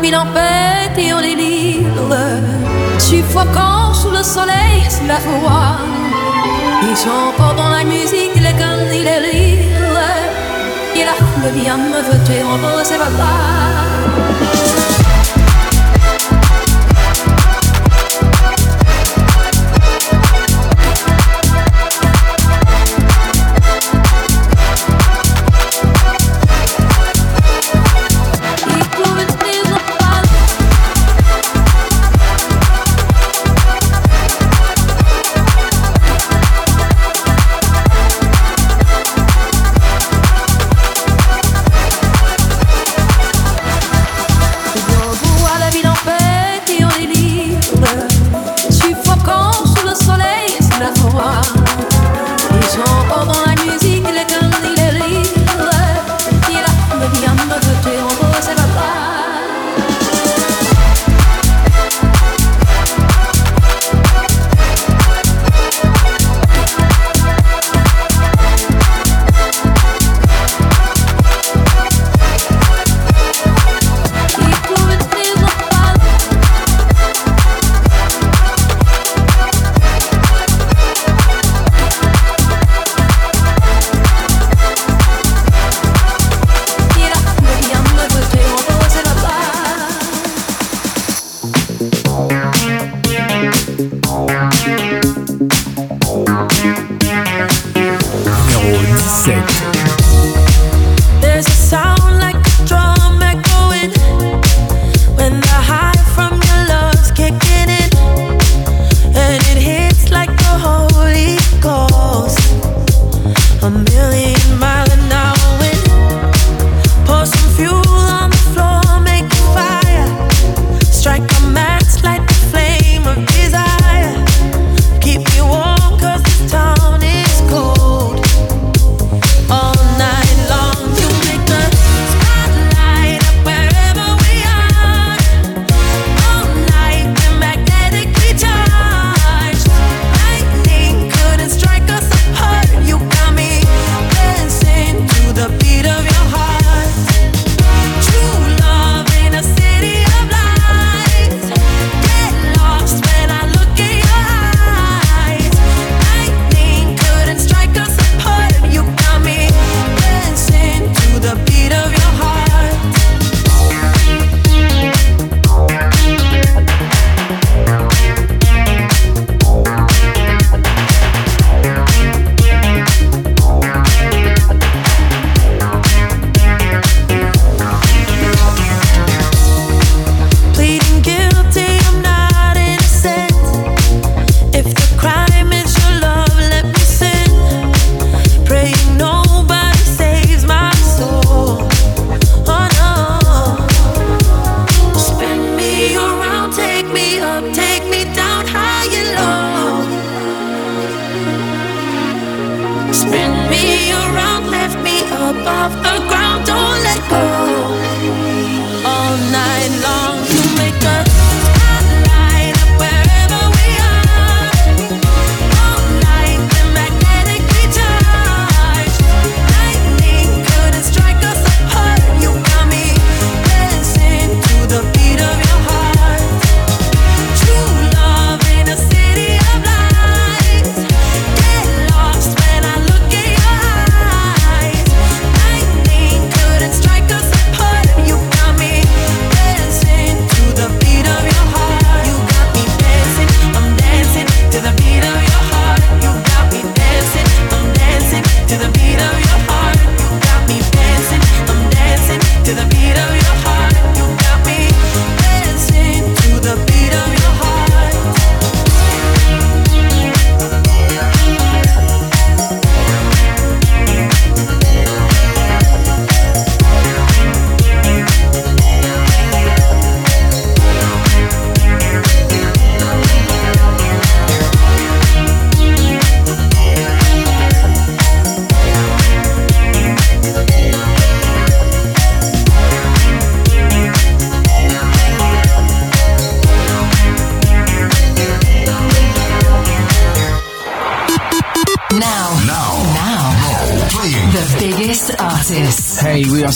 ville en paix et en délire, suffoquant sous le soleil, sous la foi. Ils sont pendant la musique, les cannes et les rires. Et la foule vient me voter en beau, c'est pas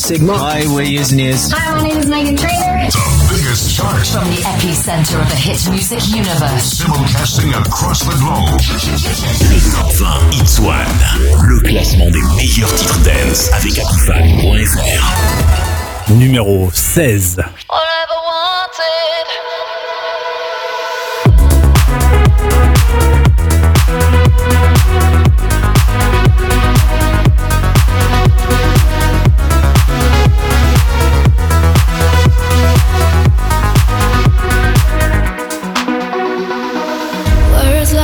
Sigma. Hi, we're Years and Years. Hi, my name is Megan Trainor. The biggest charts. From the epicenter of the hit music universe. Simulcasting across the globe. Le top 20 Hits One. Le classement des meilleurs titres dance avec Apifan.fr. Numéro 16.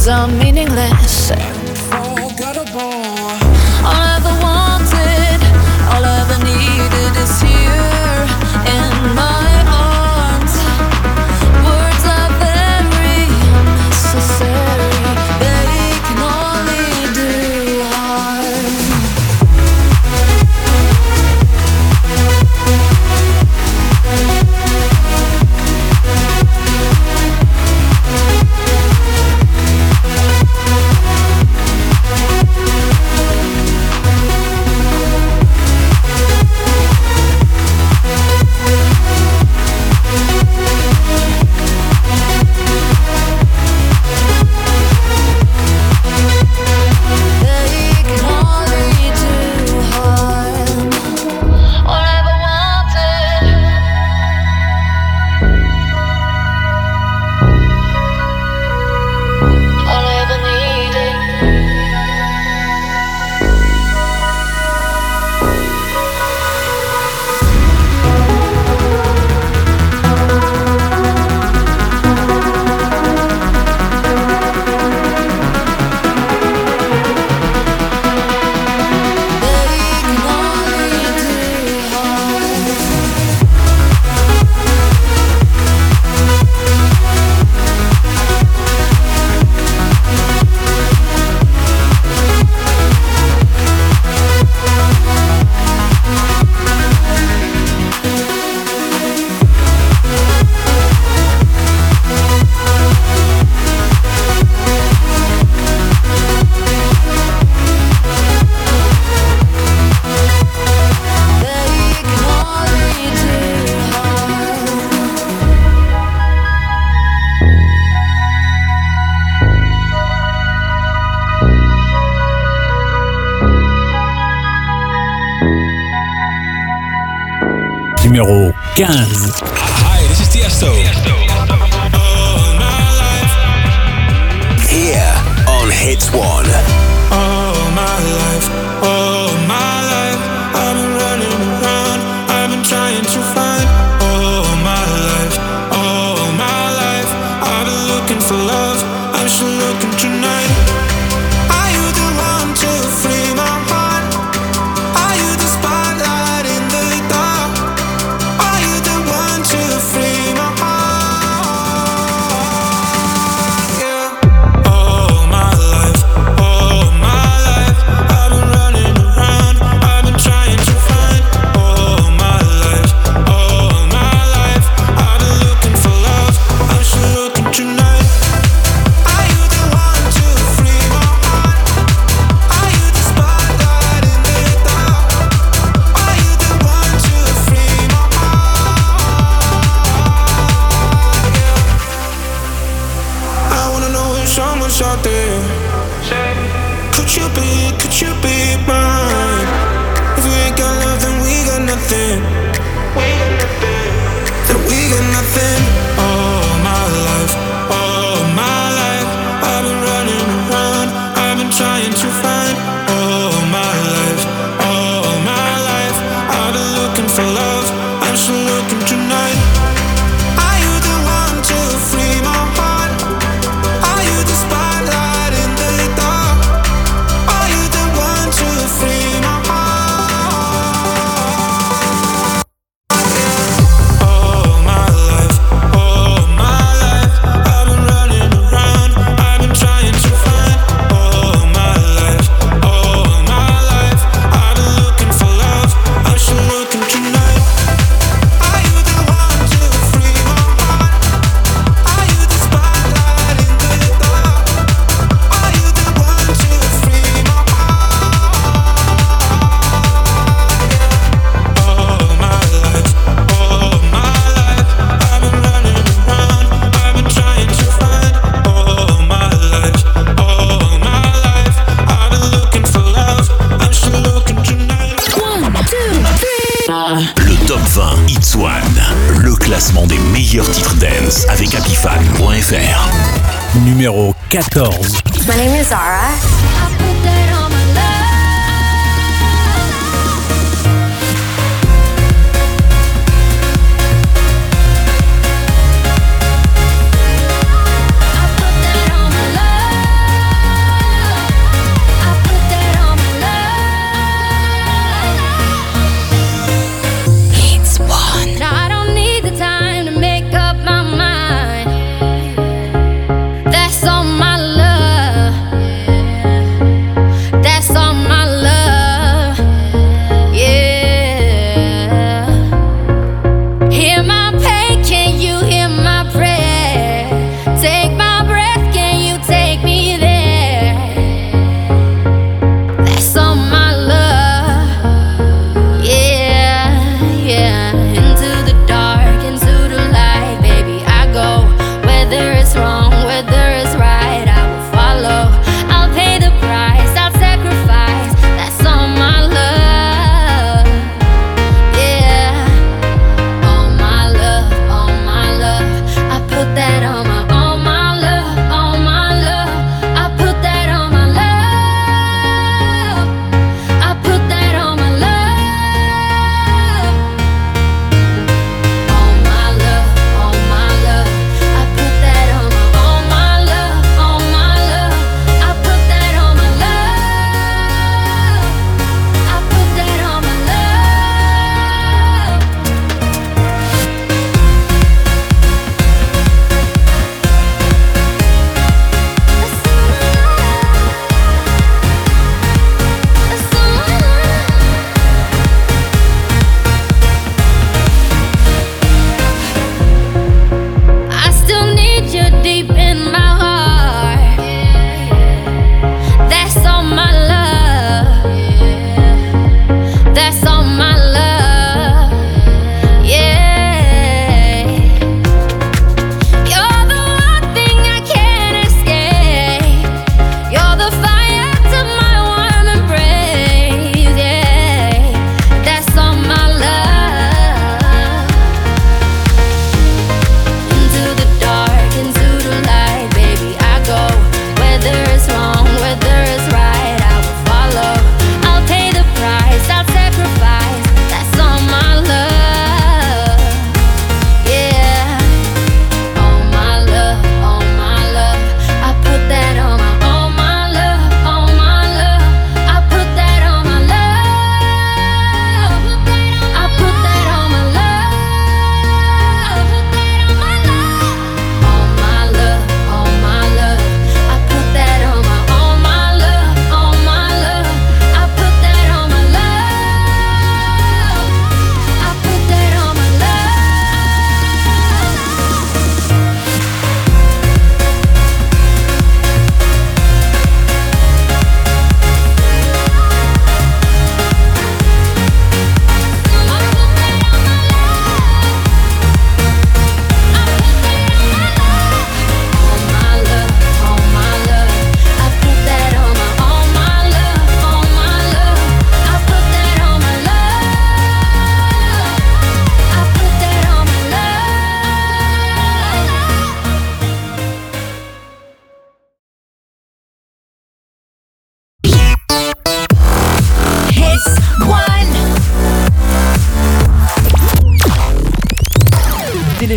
Words are meaningless des meilleurs titres dance avec happyfan.fr. Numéro 14. My name is Zara.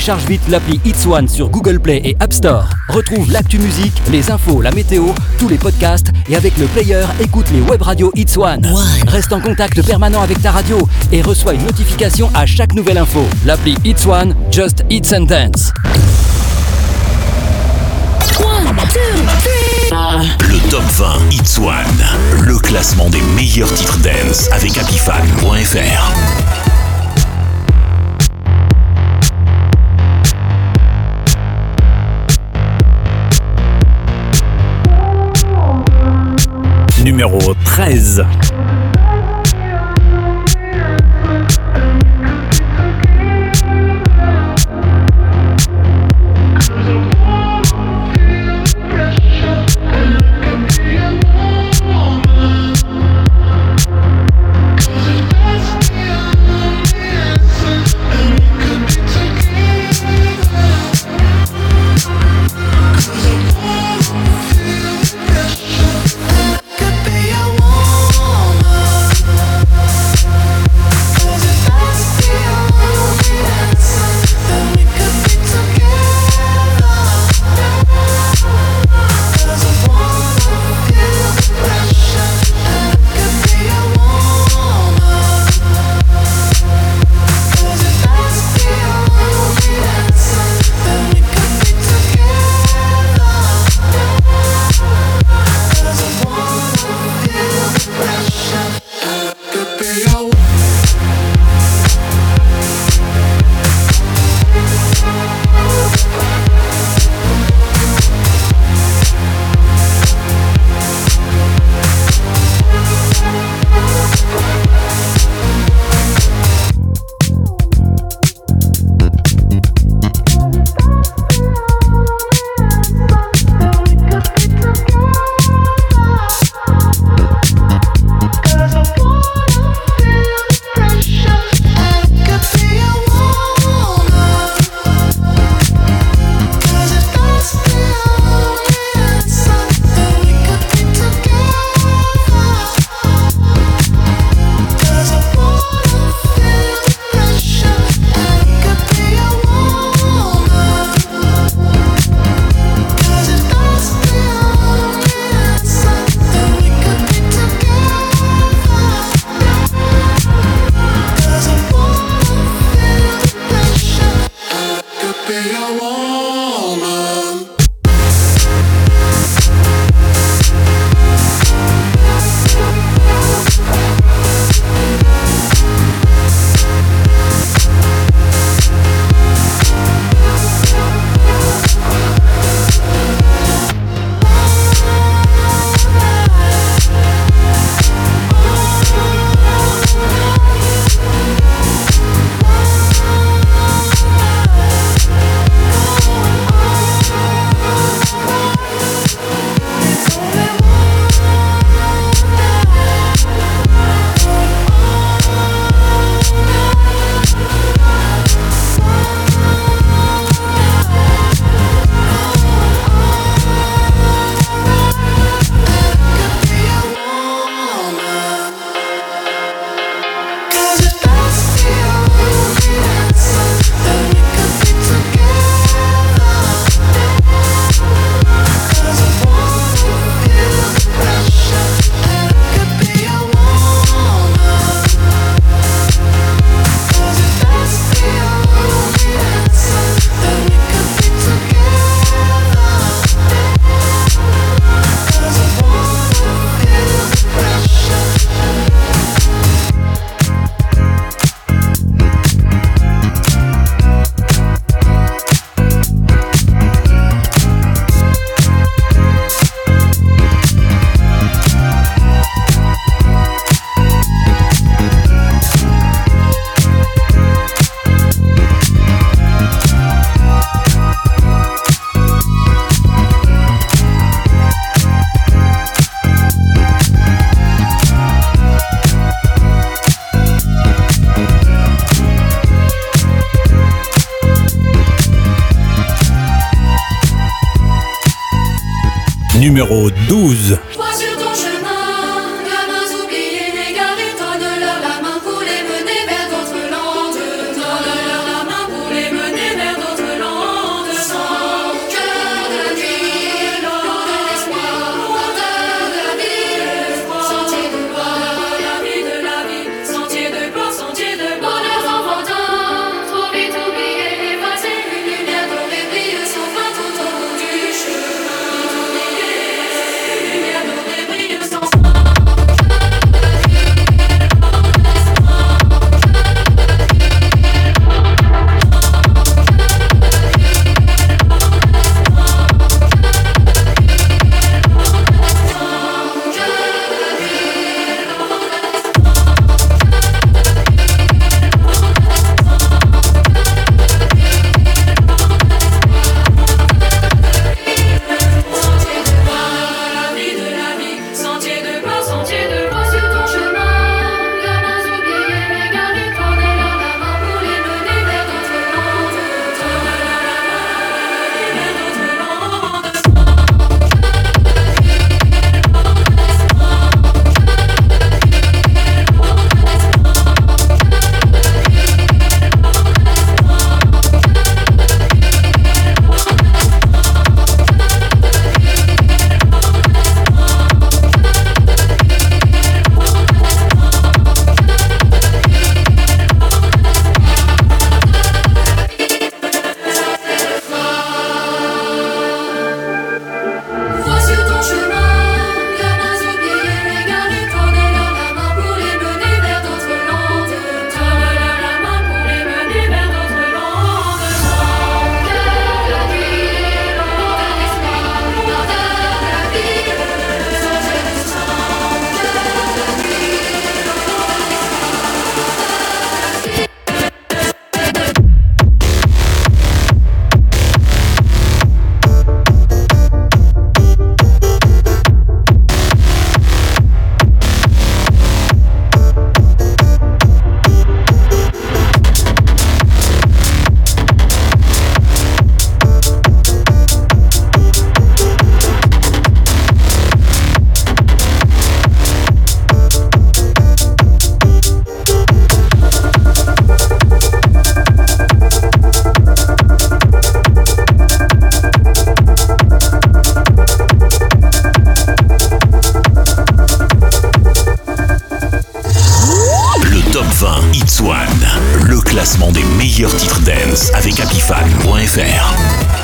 Télécharge vite l'appli It's One sur Google Play et App Store. Retrouve l'actu musique, les infos, la météo, tous les podcasts et avec le player, écoute les web radios It's One. Reste en contact permanent avec ta radio et reçois une notification à chaque nouvelle info. L'appli It's One, just It's and Dance. Le top 20 It's One. Le classement des meilleurs titres dance avec apifan.fr. Numéro 13. Numéro 12.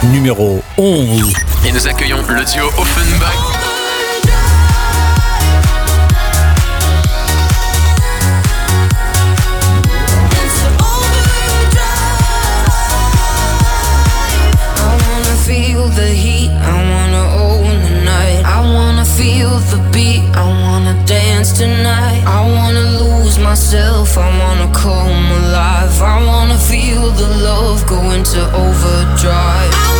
Numéro 11. Et nous accueillons le duo Offenbach. feel the heat, I wanna own the night. I wanna feel the beat, I wanna dance tonight. I wanna lose myself, I wanna come alive. I wanna feel the love go into overdrive.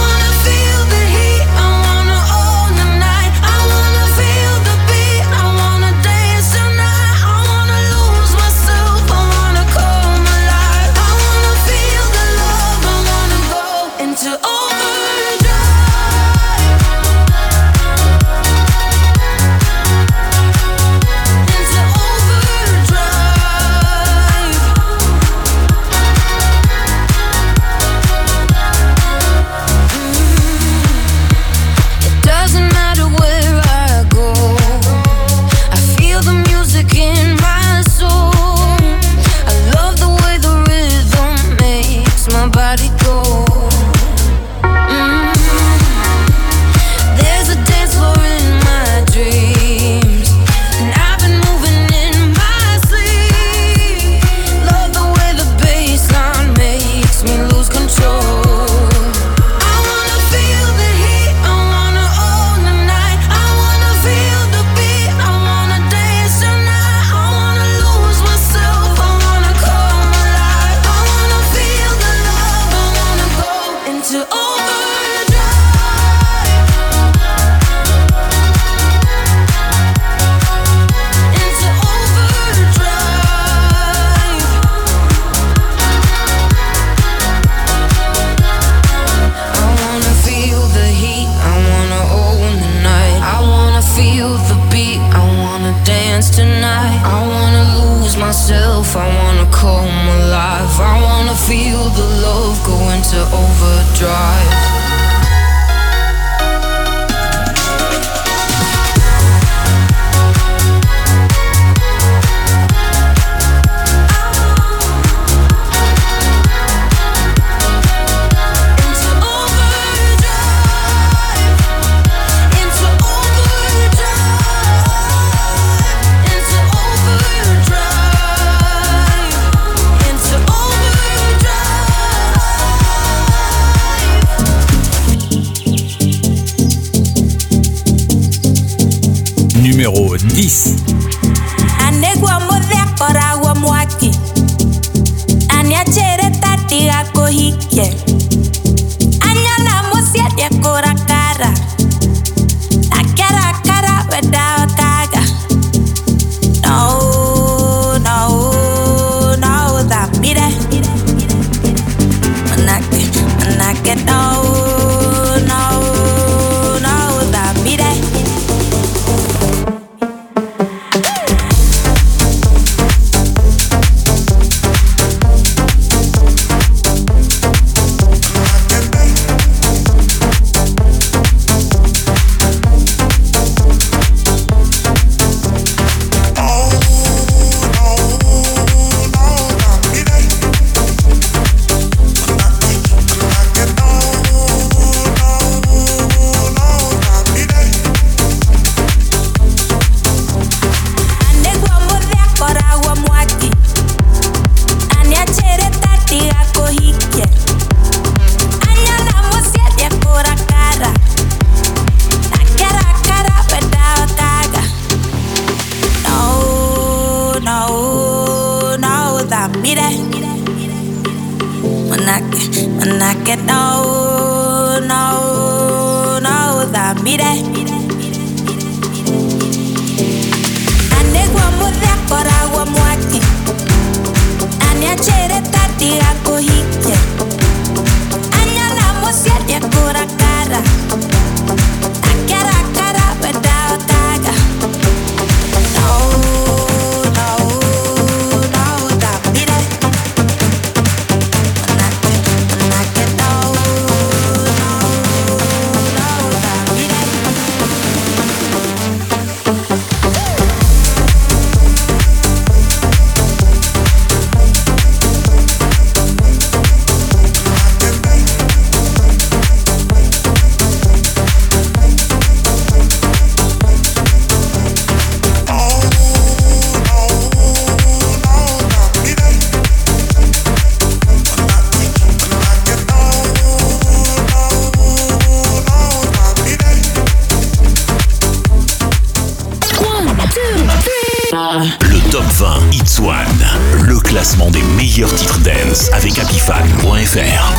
It's One, le classement des meilleurs titres dance avec happyfan.fr.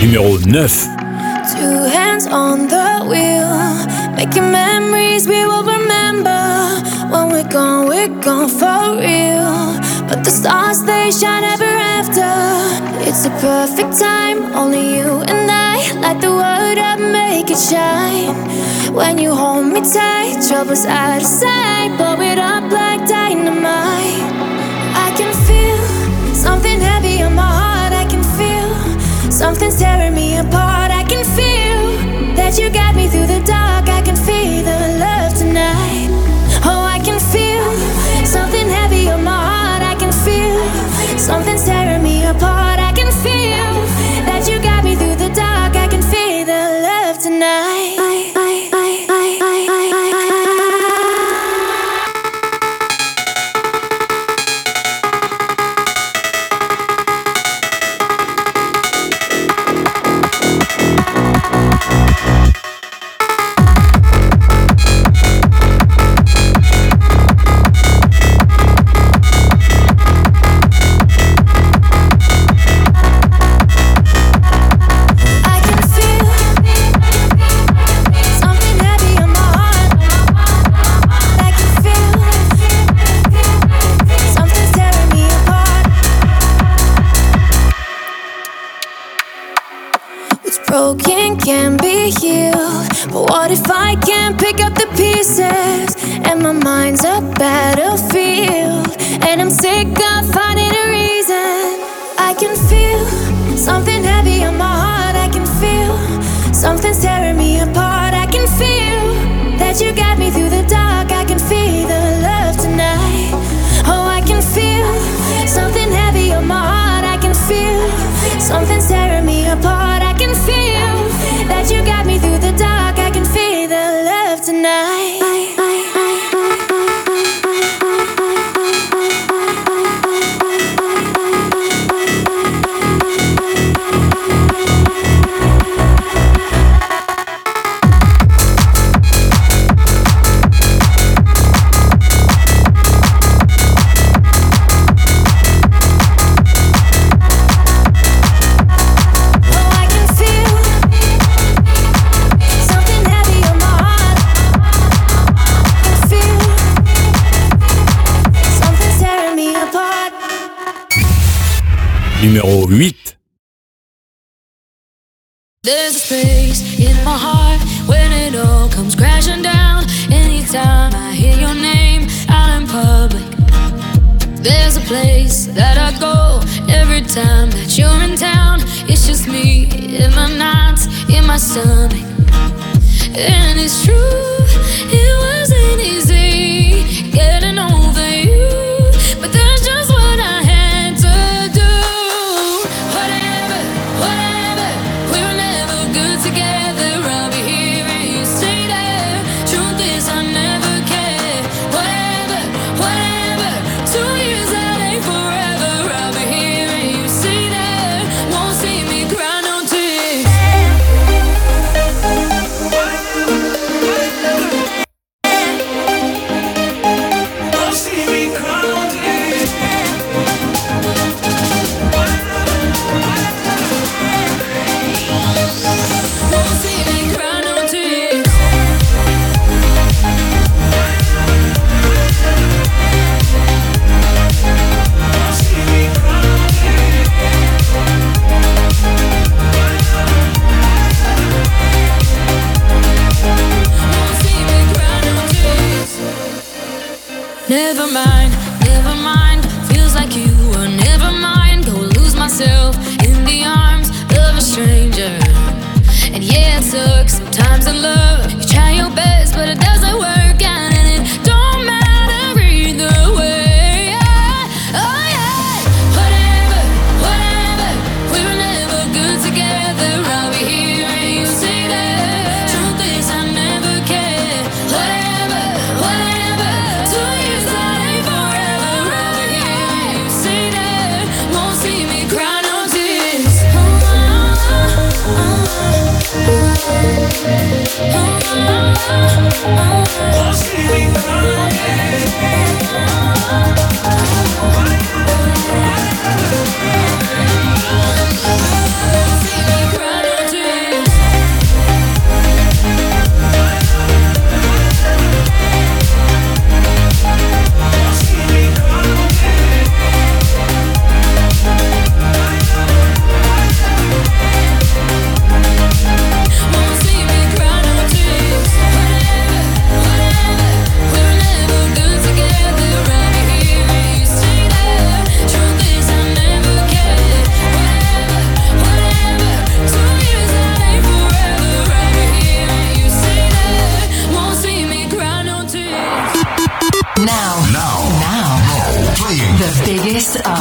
Numéro 9. Two hands on the wheel, making memories we will remember. When we're gone, we're gone for real. But the stars they shine ever after. It's a perfect time, only you and I. Light the world up, make it shine. When you hold me tight, troubles out of sight, blow it up like dynamite. I can feel something heavy on my heart. I can feel something's tearing me apart. I can feel that you got me through the dark. I can feel the love tonight. Oh, I can feel something heavy on my heart. I can feel something's tearing Something's tearing me apart. I can feel that you got me. numéro 8.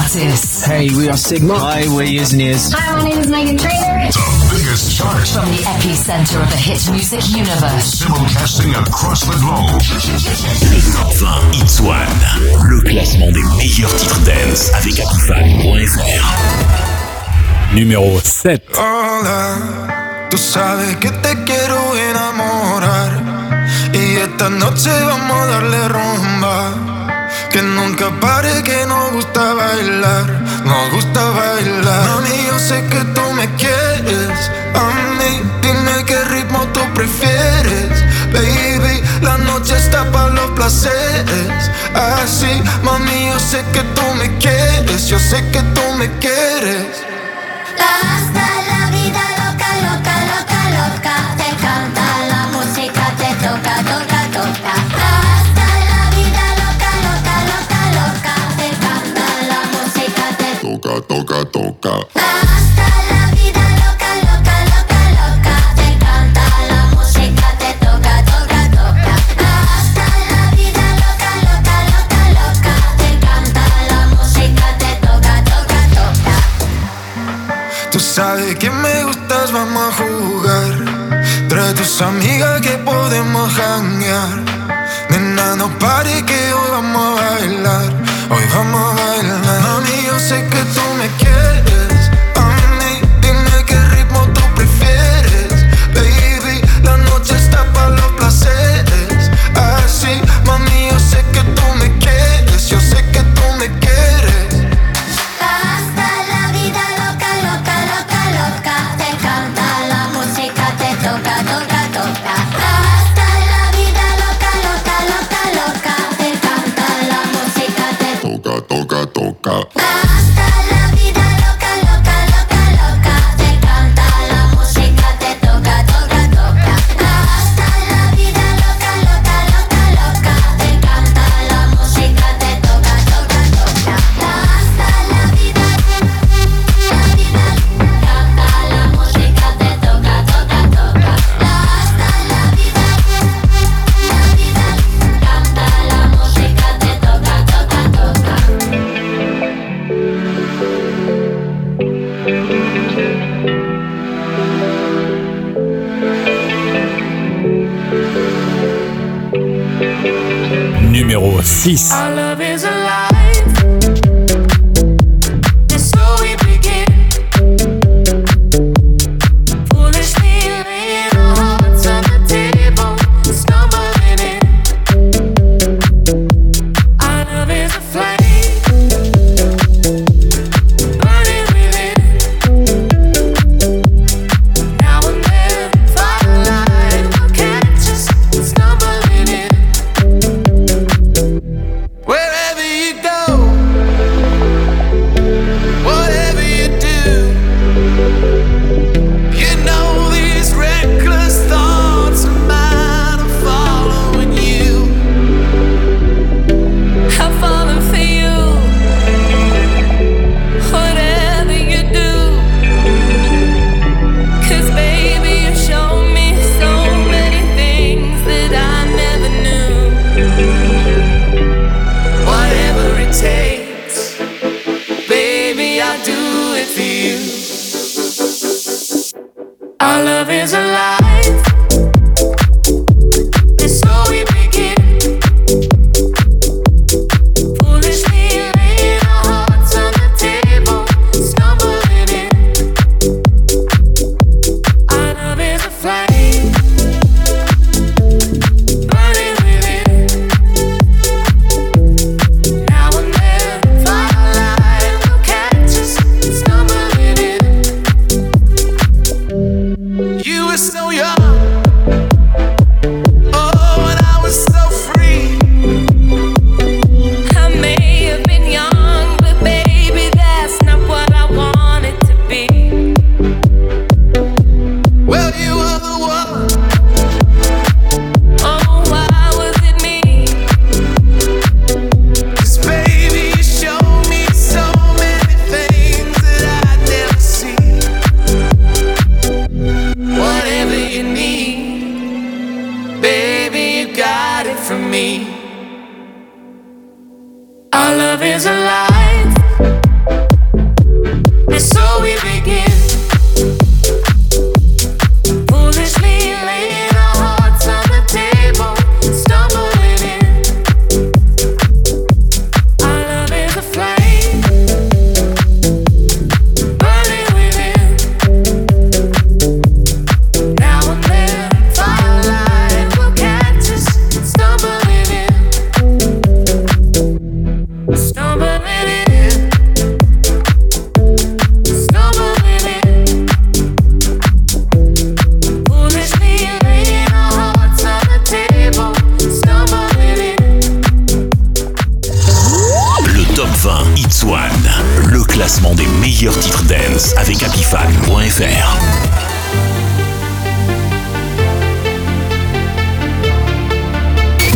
Sigma. Hi, we're Years and Years. Hi, my name is Megan Trainor. The biggest chart. From the epicenter of the hit music universe. Simulcasting across the globe. Le top 20 Hits One. Le classement des meilleurs titres dance avec Apifan.fr. Numéro 7. Hola, tú sabes que te quiero enamorar. Y esta noche vamos a darle rumba. Que nunca pare, que nos gusta bailar, nos gusta bailar. Mami, yo sé que tú me quieres, a dime qué ritmo tú prefieres. Baby, la noche está para los placeres. Así, mami, yo sé que tú me quieres, yo sé que tú me quieres. Toca. Hasta la vida loca, loca, loca, loca. Te canta la música, te toca, toca, toca. Hasta la vida loca, loca, loca, loca. Te canta la música, te toca, toca, toca. Tú sabes que me gustas, vamos a jugar. Trae tus amigas que podemos janguear. Nena, no pare que hoy vamos a bailar. Hoy vamos a bailar. Love is alive.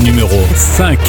Numéro 5.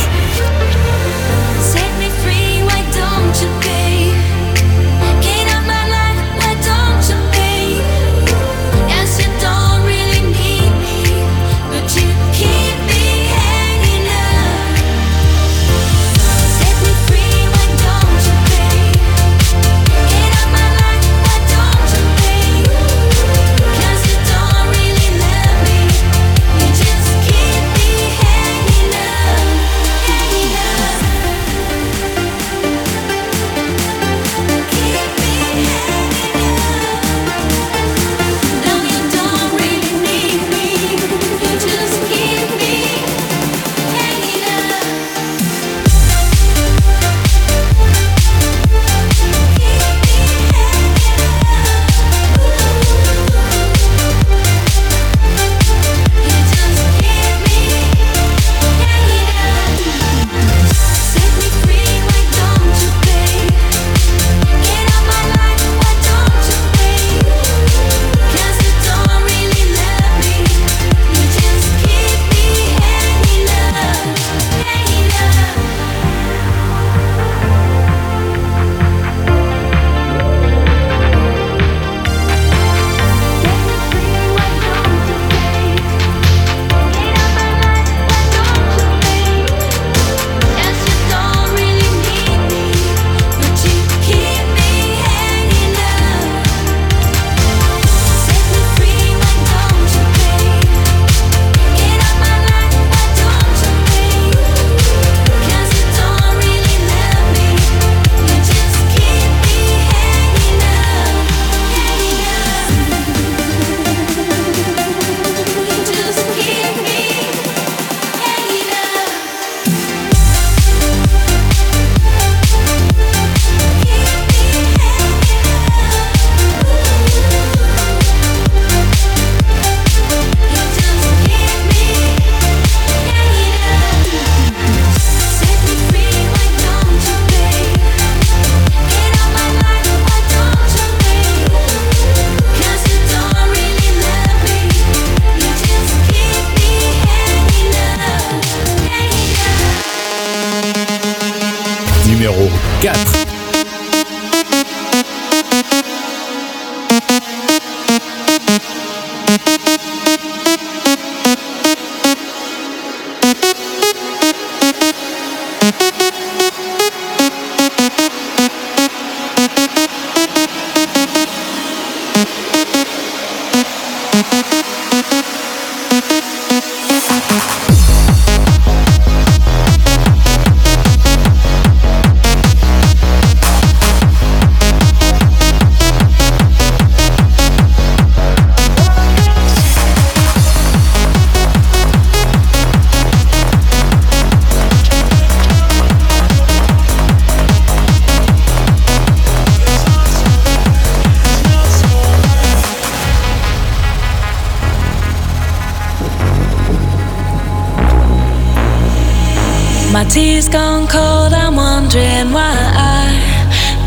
My tea's gone cold, I'm wondering why I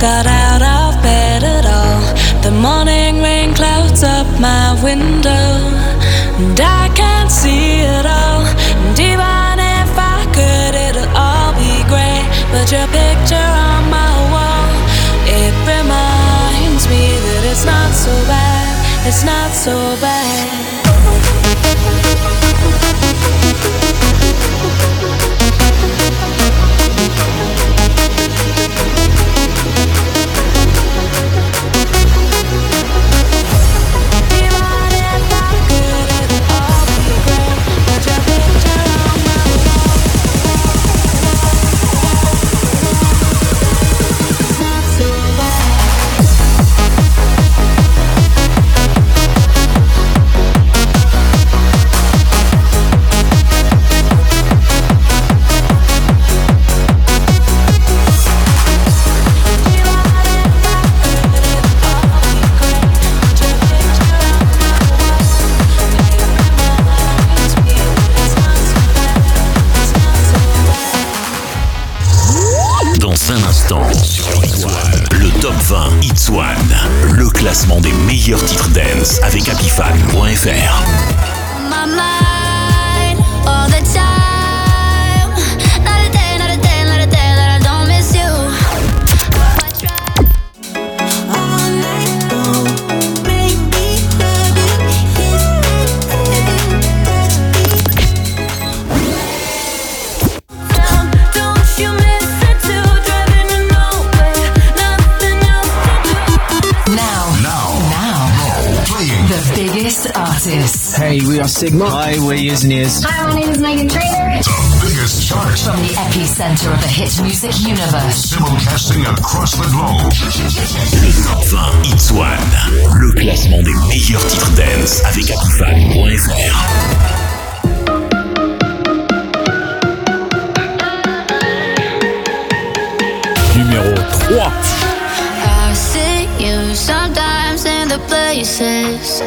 got out of bed at all. The morning rain clouds up my window, and I can't see at all. And even if I could, it'll all be grey. But your picture on my wall, it reminds me that it's not so bad, it's not so bad. meilleurs titres dance avec happyfan.fr. The biggest artists. Hey, we are Sigma. Hi, we're Years and Years. Hi, my name is Megan Trainor. The biggest chart. From the epicenter of the hit music universe. Simulcasting across the globe. Le Top 20 Hits One. Le classement des meilleurs titres dance avec Apifan.fr. numéro 3. places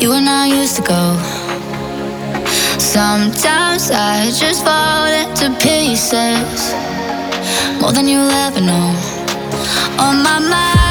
you and I used to go. Sometimes I just fall into pieces more than you'll ever know. On my mind.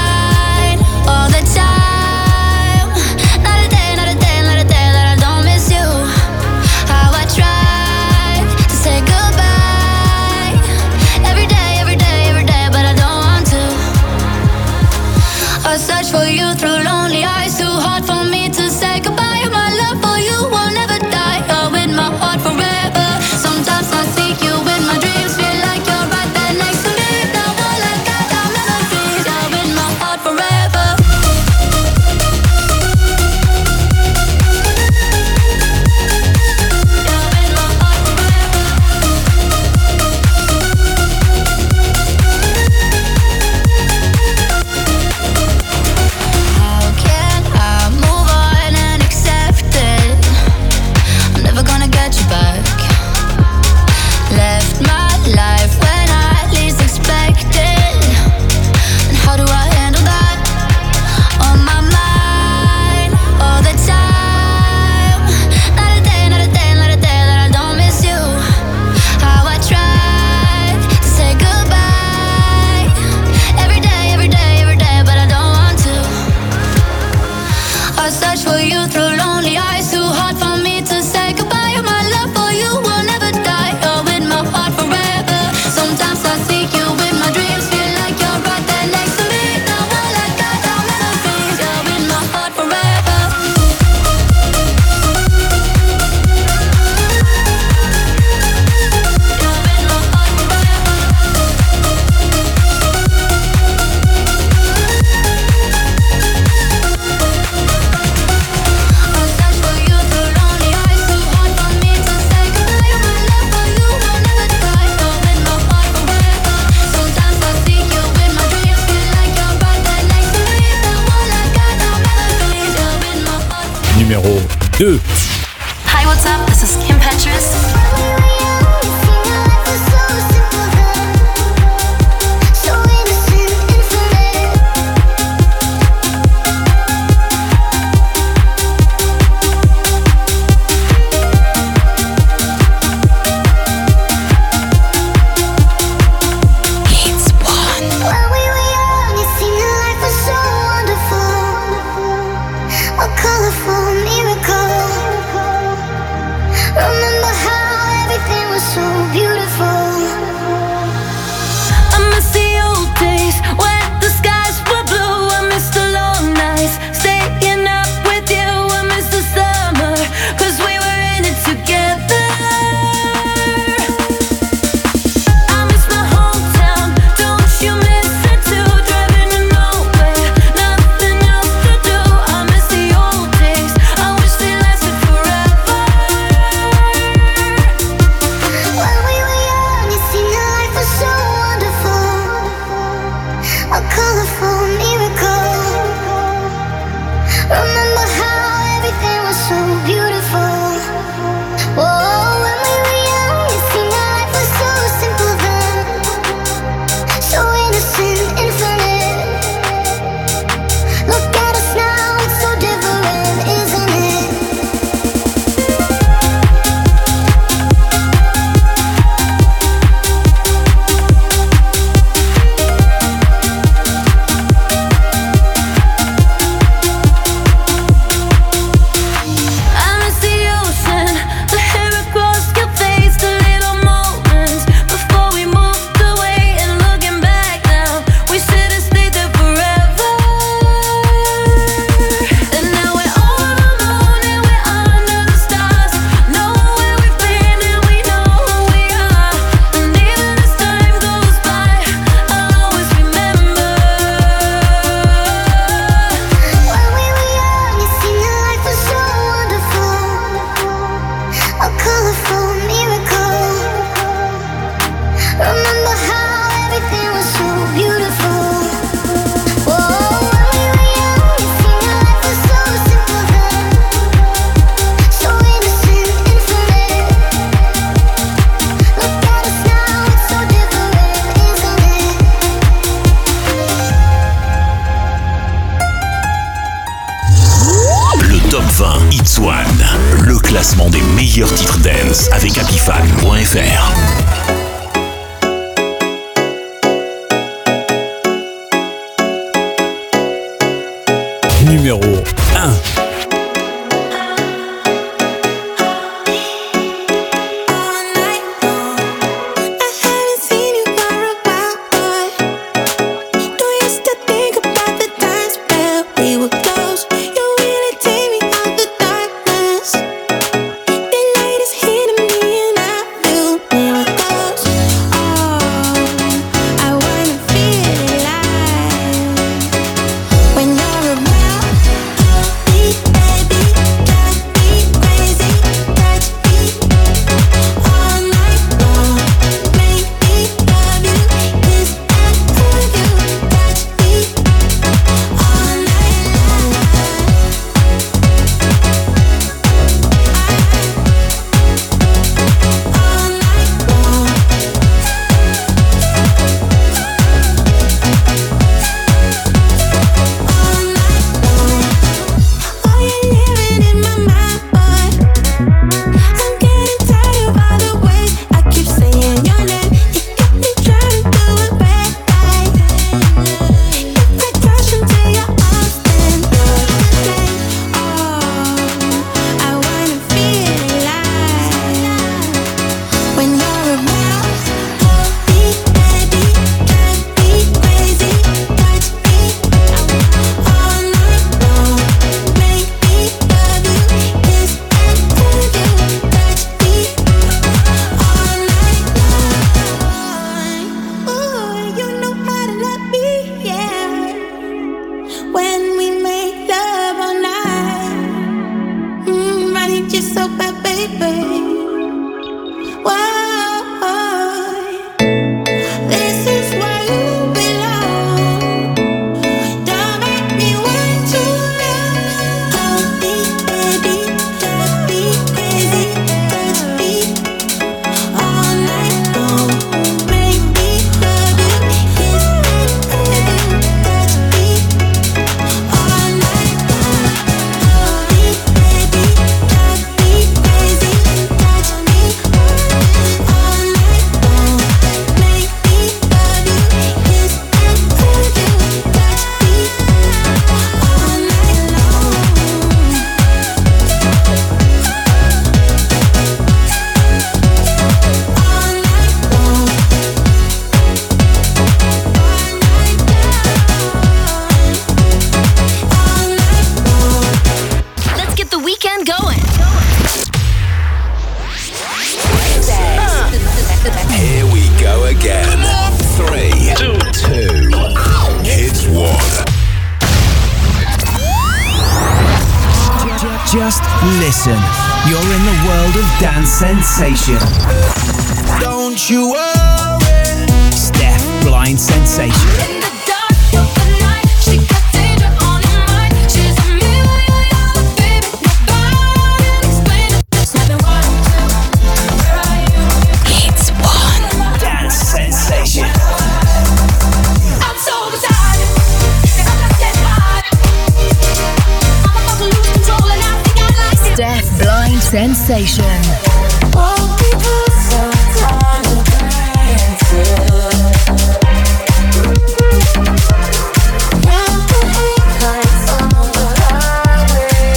Numéro 1.